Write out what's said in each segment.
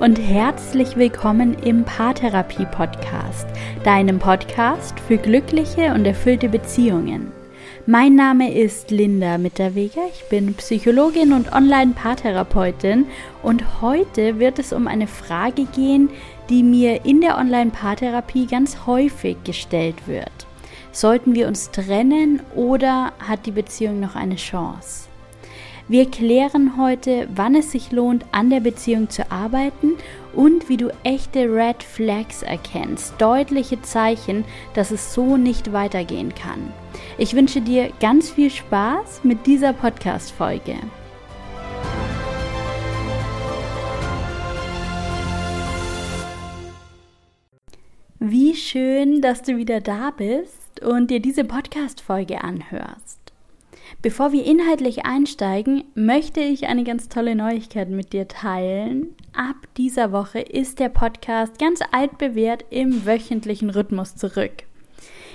und herzlich willkommen im Paartherapie Podcast, deinem Podcast für glückliche und erfüllte Beziehungen. Mein Name ist Linda Mitterweger, ich bin Psychologin und Online-Paartherapeutin und heute wird es um eine Frage gehen, die mir in der Online-Paartherapie ganz häufig gestellt wird. Sollten wir uns trennen oder hat die Beziehung noch eine Chance? Wir klären heute, wann es sich lohnt, an der Beziehung zu arbeiten und wie du echte Red Flags erkennst, deutliche Zeichen, dass es so nicht weitergehen kann. Ich wünsche dir ganz viel Spaß mit dieser Podcast-Folge. Wie schön, dass du wieder da bist und dir diese Podcast-Folge anhörst. Bevor wir inhaltlich einsteigen, möchte ich eine ganz tolle Neuigkeit mit dir teilen. Ab dieser Woche ist der Podcast ganz altbewährt im wöchentlichen Rhythmus zurück.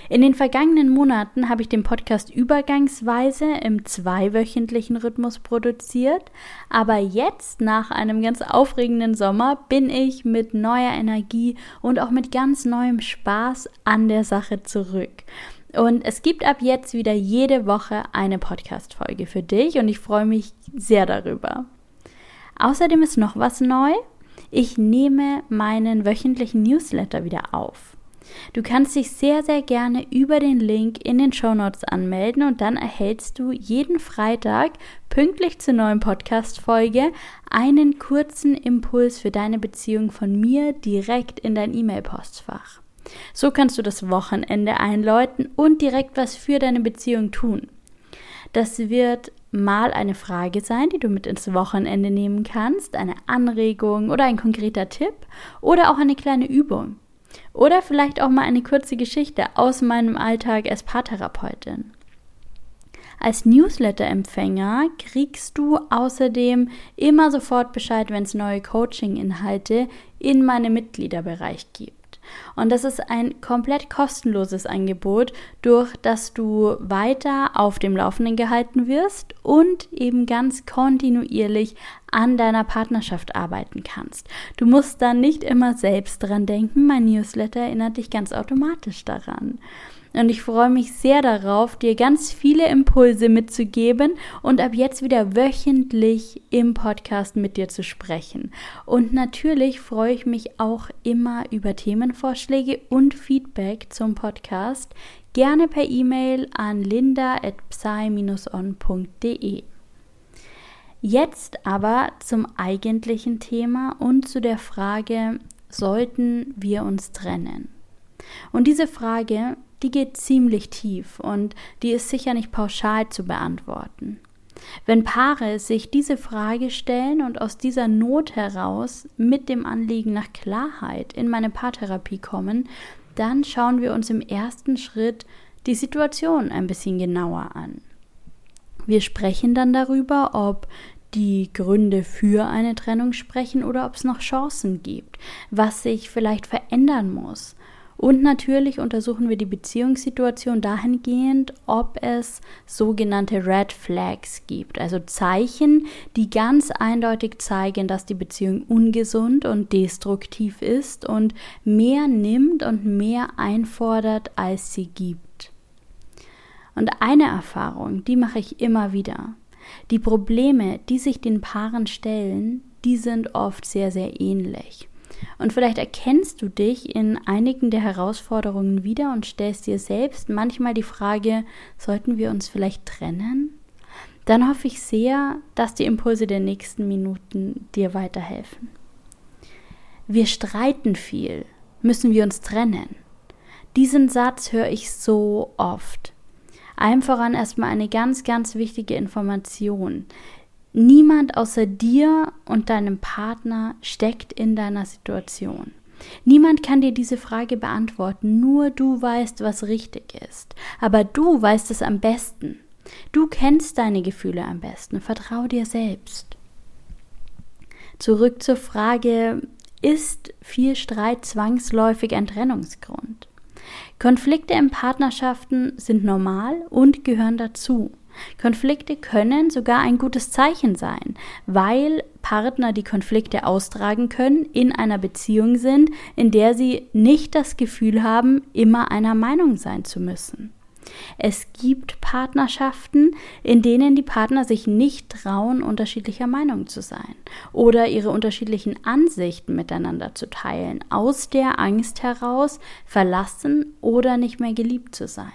In den vergangenen Monaten habe ich den Podcast übergangsweise im zweiwöchentlichen Rhythmus produziert, aber jetzt nach einem ganz aufregenden Sommer bin ich mit neuer Energie und auch mit ganz neuem Spaß an der Sache zurück. Und es gibt ab jetzt wieder jede Woche eine Podcast-Folge für dich und ich freue mich sehr darüber. Außerdem ist noch was neu. Ich nehme meinen wöchentlichen Newsletter wieder auf. Du kannst dich sehr, sehr gerne über den Link in den Show Notes anmelden und dann erhältst du jeden Freitag pünktlich zur neuen Podcast-Folge einen kurzen Impuls für deine Beziehung von mir direkt in dein E-Mail-Postfach. So kannst du das Wochenende einläuten und direkt was für deine Beziehung tun. Das wird mal eine Frage sein, die du mit ins Wochenende nehmen kannst, eine Anregung oder ein konkreter Tipp oder auch eine kleine Übung. Oder vielleicht auch mal eine kurze Geschichte aus meinem Alltag als Paartherapeutin. Als Newsletter-Empfänger kriegst du außerdem immer sofort Bescheid, wenn es neue Coaching-Inhalte in meinem Mitgliederbereich gibt. Und das ist ein komplett kostenloses Angebot, durch das du weiter auf dem Laufenden gehalten wirst und eben ganz kontinuierlich an deiner Partnerschaft arbeiten kannst. Du musst dann nicht immer selbst dran denken, mein Newsletter erinnert dich ganz automatisch daran. Und ich freue mich sehr darauf, dir ganz viele Impulse mitzugeben und ab jetzt wieder wöchentlich im Podcast mit dir zu sprechen. Und natürlich freue ich mich auch immer über Themenvorschläge und Feedback zum Podcast. Gerne per E-Mail an linda.psy-on.de. Jetzt aber zum eigentlichen Thema und zu der Frage, sollten wir uns trennen? Und diese Frage die geht ziemlich tief und die ist sicher nicht pauschal zu beantworten. Wenn Paare sich diese Frage stellen und aus dieser Not heraus mit dem Anliegen nach Klarheit in meine Paartherapie kommen, dann schauen wir uns im ersten Schritt die Situation ein bisschen genauer an. Wir sprechen dann darüber, ob die Gründe für eine Trennung sprechen oder ob es noch Chancen gibt, was sich vielleicht verändern muss, und natürlich untersuchen wir die Beziehungssituation dahingehend, ob es sogenannte Red Flags gibt, also Zeichen, die ganz eindeutig zeigen, dass die Beziehung ungesund und destruktiv ist und mehr nimmt und mehr einfordert, als sie gibt. Und eine Erfahrung, die mache ich immer wieder. Die Probleme, die sich den Paaren stellen, die sind oft sehr, sehr ähnlich. Und vielleicht erkennst du dich in einigen der Herausforderungen wieder und stellst dir selbst manchmal die Frage, sollten wir uns vielleicht trennen? Dann hoffe ich sehr, dass die Impulse der nächsten Minuten dir weiterhelfen. Wir streiten viel, müssen wir uns trennen? Diesen Satz höre ich so oft. Allem voran erstmal eine ganz, ganz wichtige Information. Niemand außer dir und deinem Partner steckt in deiner Situation. Niemand kann dir diese Frage beantworten, nur du weißt, was richtig ist. Aber du weißt es am besten. Du kennst deine Gefühle am besten. Vertrau dir selbst. Zurück zur Frage, ist viel Streit zwangsläufig ein Trennungsgrund? Konflikte in Partnerschaften sind normal und gehören dazu. Konflikte können sogar ein gutes Zeichen sein, weil Partner, die Konflikte austragen können, in einer Beziehung sind, in der sie nicht das Gefühl haben, immer einer Meinung sein zu müssen. Es gibt Partnerschaften, in denen die Partner sich nicht trauen, unterschiedlicher Meinung zu sein oder ihre unterschiedlichen Ansichten miteinander zu teilen, aus der Angst heraus, verlassen oder nicht mehr geliebt zu sein.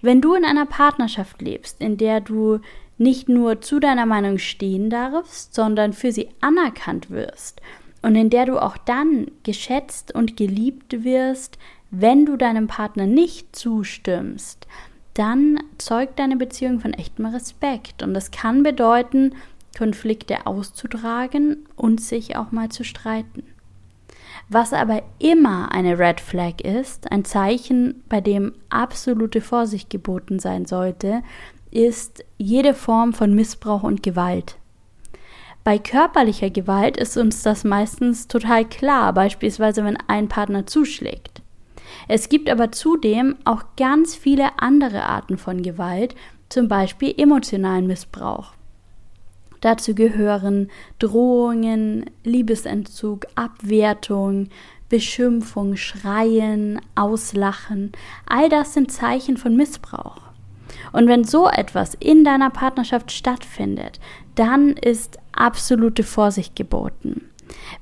Wenn du in einer Partnerschaft lebst, in der du nicht nur zu deiner Meinung stehen darfst, sondern für sie anerkannt wirst und in der du auch dann geschätzt und geliebt wirst, wenn du deinem Partner nicht zustimmst, dann zeugt deine Beziehung von echtem Respekt. Und das kann bedeuten, Konflikte auszutragen und sich auch mal zu streiten. Was aber immer eine Red Flag ist, ein Zeichen, bei dem absolute Vorsicht geboten sein sollte, ist jede Form von Missbrauch und Gewalt. Bei körperlicher Gewalt ist uns das meistens total klar, beispielsweise wenn ein Partner zuschlägt. Es gibt aber zudem auch ganz viele andere Arten von Gewalt, zum Beispiel emotionalen Missbrauch. Dazu gehören Drohungen, Liebesentzug, Abwertung, Beschimpfung, Schreien, Auslachen. All das sind Zeichen von Missbrauch. Und wenn so etwas in deiner Partnerschaft stattfindet, dann ist absolute Vorsicht geboten.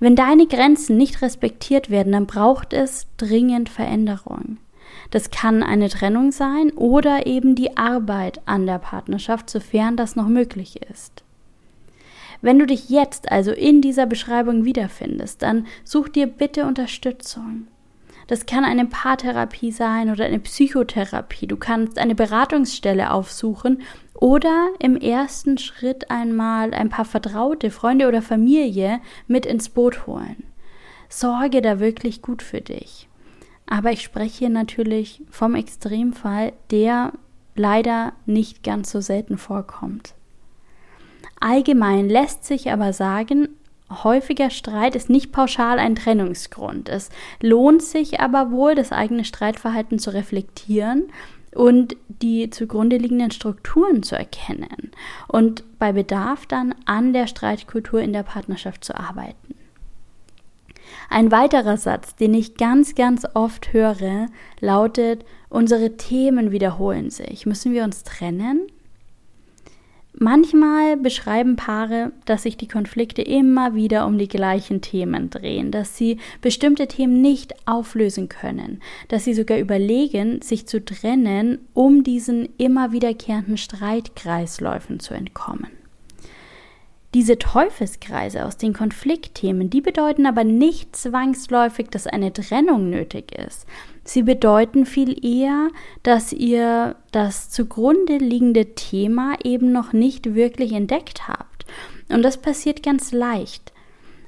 Wenn deine Grenzen nicht respektiert werden, dann braucht es dringend Veränderung. Das kann eine Trennung sein oder eben die Arbeit an der Partnerschaft, sofern das noch möglich ist. Wenn du dich jetzt also in dieser Beschreibung wiederfindest, dann such dir bitte Unterstützung. Das kann eine Paartherapie sein oder eine Psychotherapie. Du kannst eine Beratungsstelle aufsuchen oder im ersten Schritt einmal ein paar Vertraute, Freunde oder Familie mit ins Boot holen. Sorge da wirklich gut für dich. Aber ich spreche hier natürlich vom Extremfall, der leider nicht ganz so selten vorkommt. Allgemein lässt sich aber sagen, häufiger Streit ist nicht pauschal ein Trennungsgrund. Es lohnt sich aber wohl, das eigene Streitverhalten zu reflektieren und die zugrunde liegenden Strukturen zu erkennen und bei Bedarf dann an der Streitkultur in der Partnerschaft zu arbeiten. Ein weiterer Satz, den ich ganz, ganz oft höre, lautet, unsere Themen wiederholen sich. Müssen wir uns trennen? Manchmal beschreiben Paare, dass sich die Konflikte immer wieder um die gleichen Themen drehen, dass sie bestimmte Themen nicht auflösen können, dass sie sogar überlegen, sich zu trennen, um diesen immer wiederkehrenden Streitkreisläufen zu entkommen. Diese Teufelskreise aus den Konfliktthemen, die bedeuten aber nicht zwangsläufig, dass eine Trennung nötig ist. Sie bedeuten viel eher, dass ihr das zugrunde liegende Thema eben noch nicht wirklich entdeckt habt. Und das passiert ganz leicht.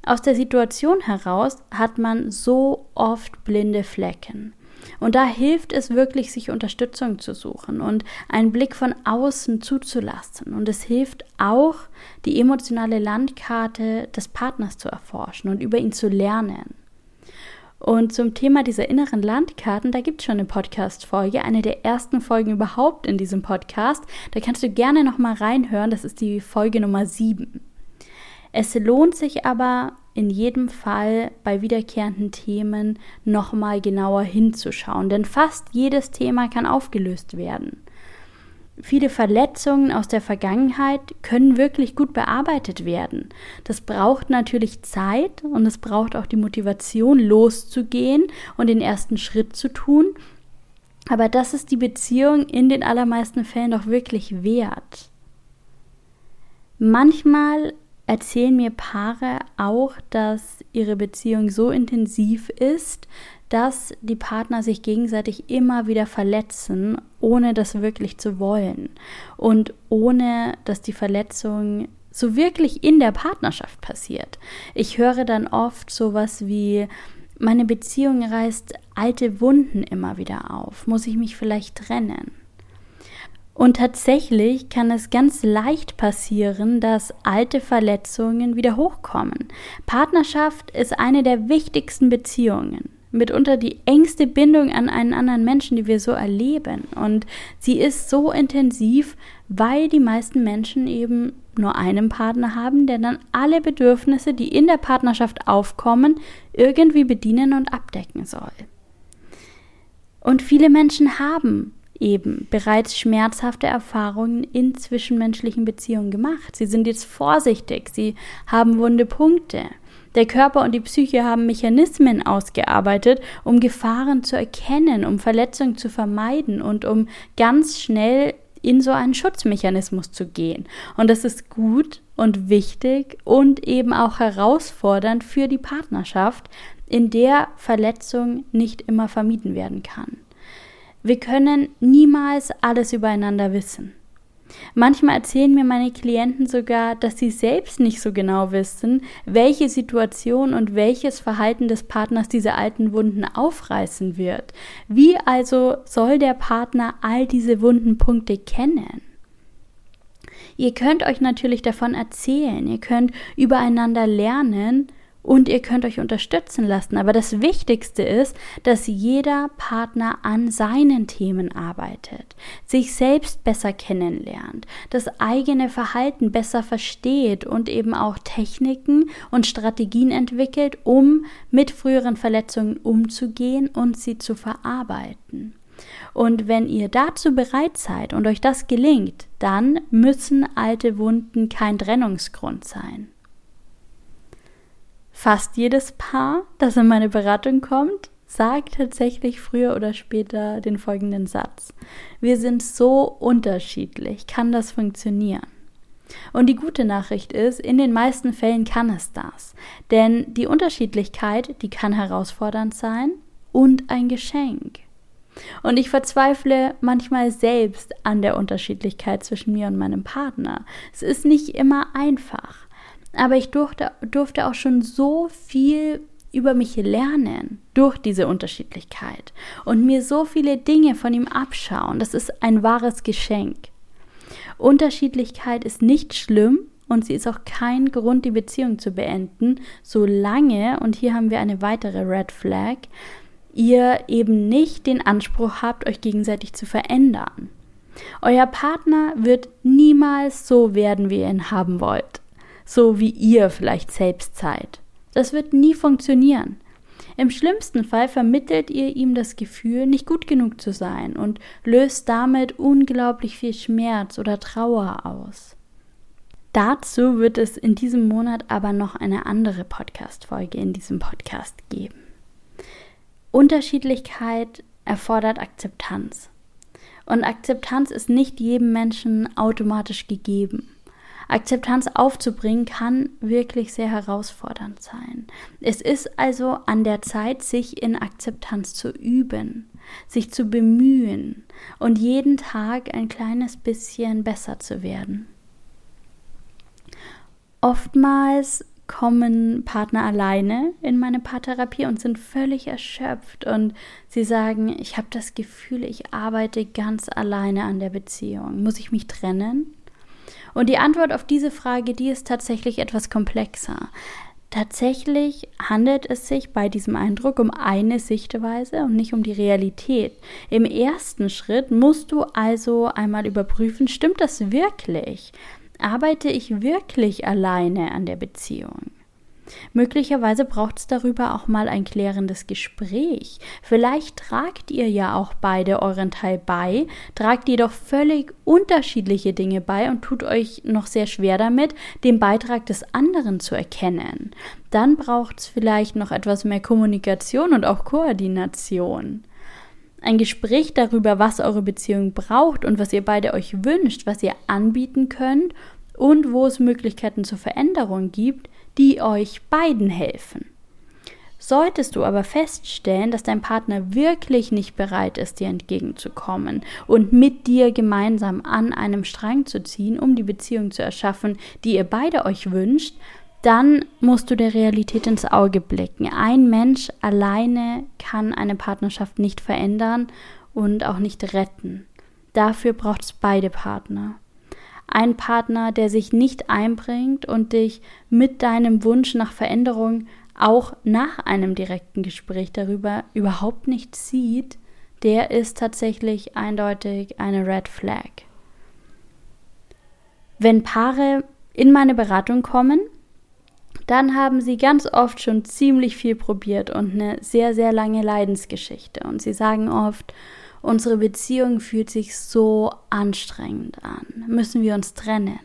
Aus der Situation heraus hat man so oft blinde Flecken. Und da hilft es wirklich, sich Unterstützung zu suchen und einen Blick von außen zuzulassen. Und es hilft auch, die emotionale Landkarte des Partners zu erforschen und über ihn zu lernen. Und zum Thema dieser inneren Landkarten, da gibt es schon eine Podcast-Folge, eine der ersten Folgen überhaupt in diesem Podcast. Da kannst du gerne nochmal reinhören. Das ist die Folge Nummer 7. Es lohnt sich aber in jedem Fall bei wiederkehrenden Themen nochmal genauer hinzuschauen, denn fast jedes Thema kann aufgelöst werden. Viele Verletzungen aus der Vergangenheit können wirklich gut bearbeitet werden. Das braucht natürlich Zeit und es braucht auch die Motivation, loszugehen und den ersten Schritt zu tun. Aber das ist die Beziehung in den allermeisten Fällen doch wirklich wert. Manchmal erzählen mir Paare auch, dass ihre Beziehung so intensiv ist, dass die Partner sich gegenseitig immer wieder verletzen, ohne das wirklich zu wollen und ohne dass die Verletzung so wirklich in der Partnerschaft passiert. Ich höre dann oft sowas wie meine Beziehung reißt alte Wunden immer wieder auf. Muss ich mich vielleicht trennen? Und tatsächlich kann es ganz leicht passieren, dass alte Verletzungen wieder hochkommen. Partnerschaft ist eine der wichtigsten Beziehungen. mitunter die engste Bindung an einen anderen Menschen, die wir so erleben. Und sie ist so intensiv, weil die meisten Menschen eben nur einen Partner haben, der dann alle Bedürfnisse, die in der Partnerschaft aufkommen, irgendwie bedienen und abdecken soll. Und viele Menschen haben eben bereits schmerzhafte Erfahrungen in zwischenmenschlichen Beziehungen gemacht. Sie sind jetzt vorsichtig, sie haben wunde Punkte. Der Körper und die Psyche haben Mechanismen ausgearbeitet, um Gefahren zu erkennen, um Verletzungen zu vermeiden und um ganz schnell in so einen Schutzmechanismus zu gehen. Und das ist gut und wichtig und eben auch herausfordernd für die Partnerschaft, in der Verletzung nicht immer vermieden werden kann. Wir können niemals alles übereinander wissen. Manchmal erzählen mir meine Klienten sogar, dass sie selbst nicht so genau wissen, welche Situation und welches Verhalten des Partners diese alten Wunden aufreißen wird. Wie also soll der Partner all diese wunden Punkte kennen? Ihr könnt euch natürlich davon erzählen, ihr könnt übereinander lernen, und ihr könnt euch unterstützen lassen. Aber das Wichtigste ist, dass jeder Partner an seinen Themen arbeitet, sich selbst besser kennenlernt, das eigene Verhalten besser versteht und eben auch Techniken und Strategien entwickelt, um mit früheren Verletzungen umzugehen und sie zu verarbeiten. Und wenn ihr dazu bereit seid und euch das gelingt, dann müssen alte Wunden kein Trennungsgrund sein. Fast jedes Paar, das in meine Beratung kommt, sagt tatsächlich früher oder später den folgenden Satz. Wir sind so unterschiedlich, kann das funktionieren? Und die gute Nachricht ist, in den meisten Fällen kann es das. Denn die Unterschiedlichkeit, die kann herausfordernd sein und ein Geschenk. Und ich verzweifle manchmal selbst an der Unterschiedlichkeit zwischen mir und meinem Partner. Es ist nicht immer einfach. Aber ich durfte, durfte auch schon so viel über mich lernen durch diese Unterschiedlichkeit und mir so viele Dinge von ihm abschauen. Das ist ein wahres Geschenk. Unterschiedlichkeit ist nicht schlimm und sie ist auch kein Grund, die Beziehung zu beenden, solange, und hier haben wir eine weitere Red Flag, ihr eben nicht den Anspruch habt, euch gegenseitig zu verändern. Euer Partner wird niemals so werden, wie ihr ihn haben wollt so wie ihr vielleicht selbst seid. Das wird nie funktionieren. Im schlimmsten Fall vermittelt ihr ihm das Gefühl, nicht gut genug zu sein und löst damit unglaublich viel Schmerz oder Trauer aus. Dazu wird es in diesem Monat aber noch eine andere Podcast-Folge in diesem Podcast geben. Unterschiedlichkeit erfordert Akzeptanz. Und Akzeptanz ist nicht jedem Menschen automatisch gegeben. Akzeptanz aufzubringen kann wirklich sehr herausfordernd sein. Es ist also an der Zeit, sich in Akzeptanz zu üben, sich zu bemühen und jeden Tag ein kleines bisschen besser zu werden. Oftmals kommen Partner alleine in meine Paartherapie und sind völlig erschöpft und sie sagen, ich habe das Gefühl, ich arbeite ganz alleine an der Beziehung. Muss ich mich trennen? Und die Antwort auf diese Frage, die ist tatsächlich etwas komplexer. Tatsächlich handelt es sich bei diesem Eindruck um eine Sichtweise und nicht um die Realität. Im ersten Schritt musst du also einmal überprüfen, stimmt das wirklich? Arbeite ich wirklich alleine an der Beziehung? Möglicherweise braucht es darüber auch mal ein klärendes Gespräch. Vielleicht tragt ihr ja auch beide euren Teil bei, tragt jedoch völlig unterschiedliche Dinge bei und tut euch noch sehr schwer damit, den Beitrag des anderen zu erkennen. Dann braucht es vielleicht noch etwas mehr Kommunikation und auch Koordination. Ein Gespräch darüber, was eure Beziehung braucht und was ihr beide euch wünscht, was ihr anbieten könnt und wo es Möglichkeiten zur Veränderung gibt, die euch beiden helfen. Solltest du aber feststellen, dass dein Partner wirklich nicht bereit ist, dir entgegenzukommen und mit dir gemeinsam an einem Strang zu ziehen, um die Beziehung zu erschaffen, die ihr beide euch wünscht, dann musst du der Realität ins Auge blicken. Ein Mensch alleine kann eine Partnerschaft nicht verändern und auch nicht retten. Dafür braucht es beide Partner ein Partner, der sich nicht einbringt und dich mit deinem Wunsch nach Veränderung auch nach einem direkten Gespräch darüber überhaupt nicht sieht, der ist tatsächlich eindeutig eine Red Flag. Wenn Paare in meine Beratung kommen, dann haben sie ganz oft schon ziemlich viel probiert und eine sehr, sehr lange Leidensgeschichte. Und sie sagen oft, unsere Beziehung fühlt sich so anstrengend an. Müssen wir uns trennen?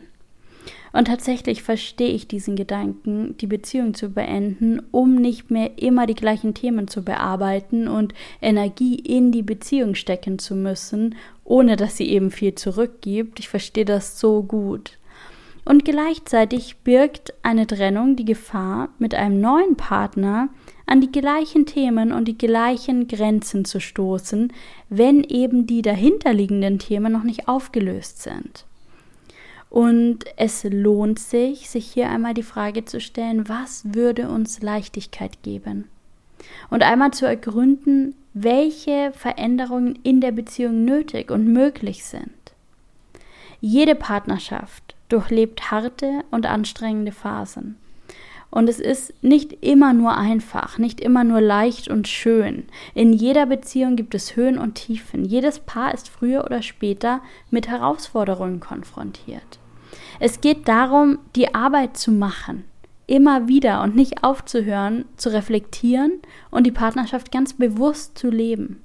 Und tatsächlich verstehe ich diesen Gedanken, die Beziehung zu beenden, um nicht mehr immer die gleichen Themen zu bearbeiten und Energie in die Beziehung stecken zu müssen, ohne dass sie eben viel zurückgibt. Ich verstehe das so gut. Und gleichzeitig birgt eine Trennung die Gefahr, mit einem neuen Partner an die gleichen Themen und die gleichen Grenzen zu stoßen, wenn eben die dahinterliegenden Themen noch nicht aufgelöst sind. Und es lohnt sich, sich hier einmal die Frage zu stellen, was würde uns Leichtigkeit geben? Und einmal zu ergründen, welche Veränderungen in der Beziehung nötig und möglich sind. Jede Partnerschaft durchlebt harte und anstrengende Phasen. Und es ist nicht immer nur einfach, nicht immer nur leicht und schön. In jeder Beziehung gibt es Höhen und Tiefen. Jedes Paar ist früher oder später mit Herausforderungen konfrontiert. Es geht darum, die Arbeit zu machen, immer wieder und nicht aufzuhören, zu reflektieren und die Partnerschaft ganz bewusst zu leben.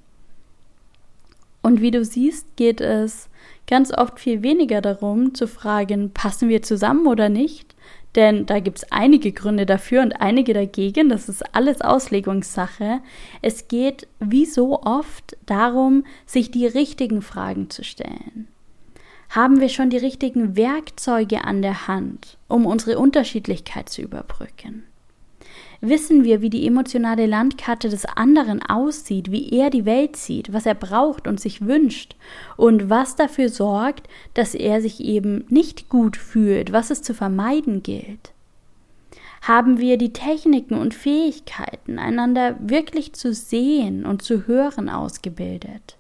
Und wie du siehst, geht es ganz oft viel weniger darum zu fragen, passen wir zusammen oder nicht? Denn da gibt es einige Gründe dafür und einige dagegen. Das ist alles Auslegungssache. Es geht wie so oft darum, sich die richtigen Fragen zu stellen. Haben wir schon die richtigen Werkzeuge an der Hand, um unsere Unterschiedlichkeit zu überbrücken? Wissen wir, wie die emotionale Landkarte des anderen aussieht, wie er die Welt sieht, was er braucht und sich wünscht und was dafür sorgt, dass er sich eben nicht gut fühlt, was es zu vermeiden gilt? Haben wir die Techniken und Fähigkeiten, einander wirklich zu sehen und zu hören, ausgebildet?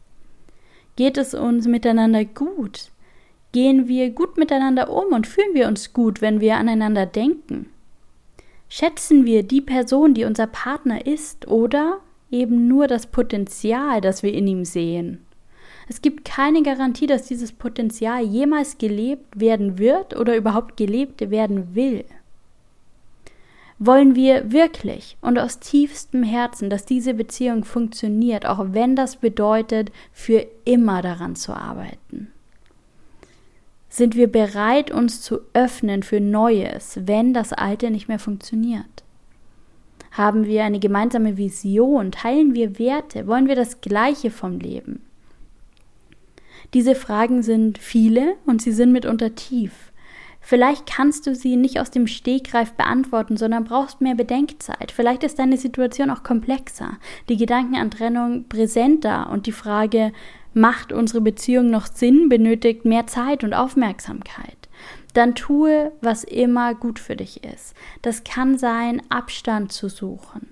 Geht es uns miteinander gut? Gehen wir gut miteinander um und fühlen wir uns gut, wenn wir aneinander denken? Schätzen wir die Person, die unser Partner ist, oder eben nur das Potenzial, das wir in ihm sehen? Es gibt keine Garantie, dass dieses Potenzial jemals gelebt werden wird oder überhaupt gelebt werden will. Wollen wir wirklich und aus tiefstem Herzen, dass diese Beziehung funktioniert, auch wenn das bedeutet, für immer daran zu arbeiten? Sind wir bereit, uns zu öffnen für Neues, wenn das Alte nicht mehr funktioniert? Haben wir eine gemeinsame Vision? Teilen wir Werte? Wollen wir das Gleiche vom Leben? Diese Fragen sind viele und sie sind mitunter tief. Vielleicht kannst du sie nicht aus dem Stegreif beantworten, sondern brauchst mehr Bedenkzeit. Vielleicht ist deine Situation auch komplexer, die Gedanken an Trennung präsenter und die Frage, Macht unsere Beziehung noch Sinn, benötigt mehr Zeit und Aufmerksamkeit. Dann tue, was immer gut für dich ist. Das kann sein, Abstand zu suchen,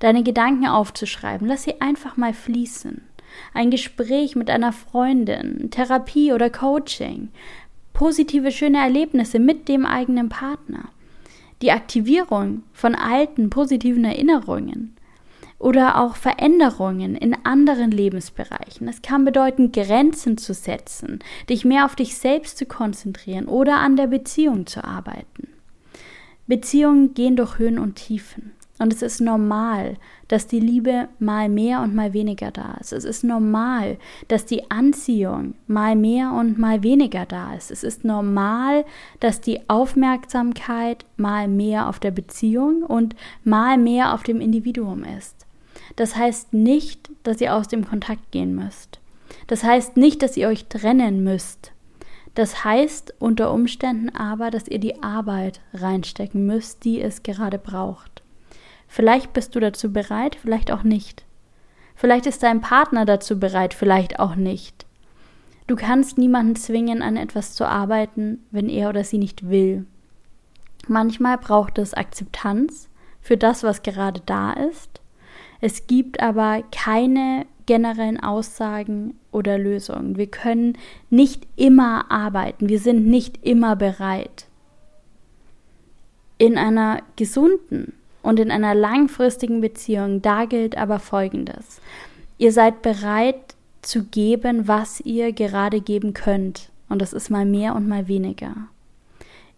deine Gedanken aufzuschreiben, lass sie einfach mal fließen. Ein Gespräch mit einer Freundin, Therapie oder Coaching, positive, schöne Erlebnisse mit dem eigenen Partner, die Aktivierung von alten, positiven Erinnerungen, oder auch Veränderungen in anderen Lebensbereichen. Es kann bedeuten, Grenzen zu setzen, dich mehr auf dich selbst zu konzentrieren oder an der Beziehung zu arbeiten. Beziehungen gehen durch Höhen und Tiefen. Und es ist normal, dass die Liebe mal mehr und mal weniger da ist. Es ist normal, dass die Anziehung mal mehr und mal weniger da ist. Es ist normal, dass die Aufmerksamkeit mal mehr auf der Beziehung und mal mehr auf dem Individuum ist. Das heißt nicht, dass ihr aus dem Kontakt gehen müsst. Das heißt nicht, dass ihr euch trennen müsst. Das heißt unter Umständen aber, dass ihr die Arbeit reinstecken müsst, die es gerade braucht. Vielleicht bist du dazu bereit, vielleicht auch nicht. Vielleicht ist dein Partner dazu bereit, vielleicht auch nicht. Du kannst niemanden zwingen, an etwas zu arbeiten, wenn er oder sie nicht will. Manchmal braucht es Akzeptanz für das, was gerade da ist es gibt aber keine generellen Aussagen oder Lösungen. Wir können nicht immer arbeiten. Wir sind nicht immer bereit. In einer gesunden Und in einer langfristigen Beziehung, da gilt aber Folgendes. Ihr seid bereit zu geben, was ihr gerade geben könnt. Und das ist mal mehr und mal weniger.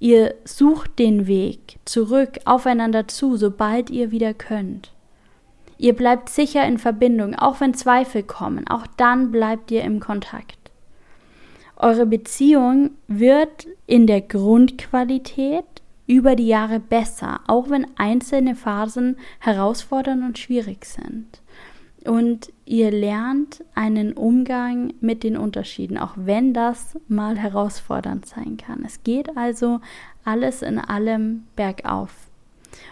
Ihr sucht den Weg zurück aufeinander zu, sobald ihr wieder könnt. Ihr bleibt sicher in Verbindung, auch wenn Zweifel kommen. Auch dann bleibt ihr im Kontakt. Eure Beziehung wird in der Grundqualität über die Jahre besser, auch wenn einzelne Phasen herausfordernd und schwierig sind. Und ihr lernt einen Umgang mit den Unterschieden, auch wenn das mal herausfordernd sein kann. Es geht also alles in allem bergauf.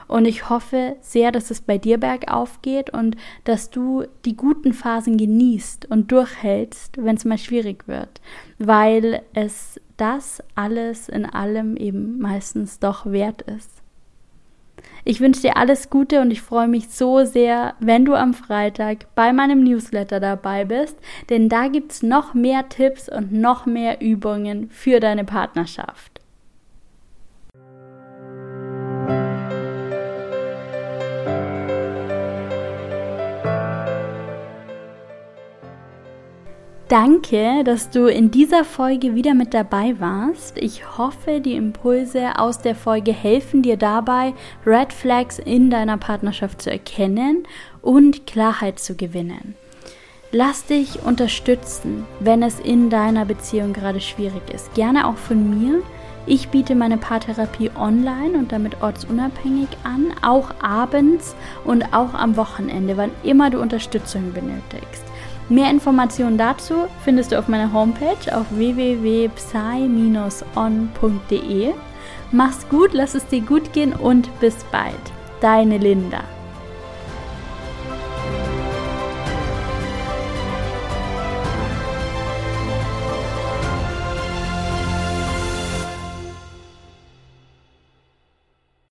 Und ich hoffe sehr, dass es bei dir bergauf geht und dass du die guten Phasen genießt und durchhältst, wenn es mal schwierig wird, weil es das alles in allem eben meistens doch wert ist. Ich wünsche dir alles Gute und ich freue mich so sehr, wenn du am Freitag bei meinem Newsletter dabei bist, denn da gibt es noch mehr Tipps und noch mehr Übungen für deine Partnerschaft. Danke, dass du in dieser Folge wieder mit dabei warst. Ich hoffe, die Impulse aus der Folge helfen dir dabei, Red Flags in deiner Partnerschaft zu erkennen und Klarheit zu gewinnen. Lass dich unterstützen, wenn es in deiner Beziehung gerade schwierig ist. Gerne auch von mir. Ich biete meine Paartherapie online und damit ortsunabhängig an, auch abends und auch am Wochenende, wann immer du Unterstützung benötigst. Mehr Informationen dazu findest du auf meiner Homepage auf www.psy-on.de. Mach's gut, lass es dir gut gehen und bis bald. Deine Linda.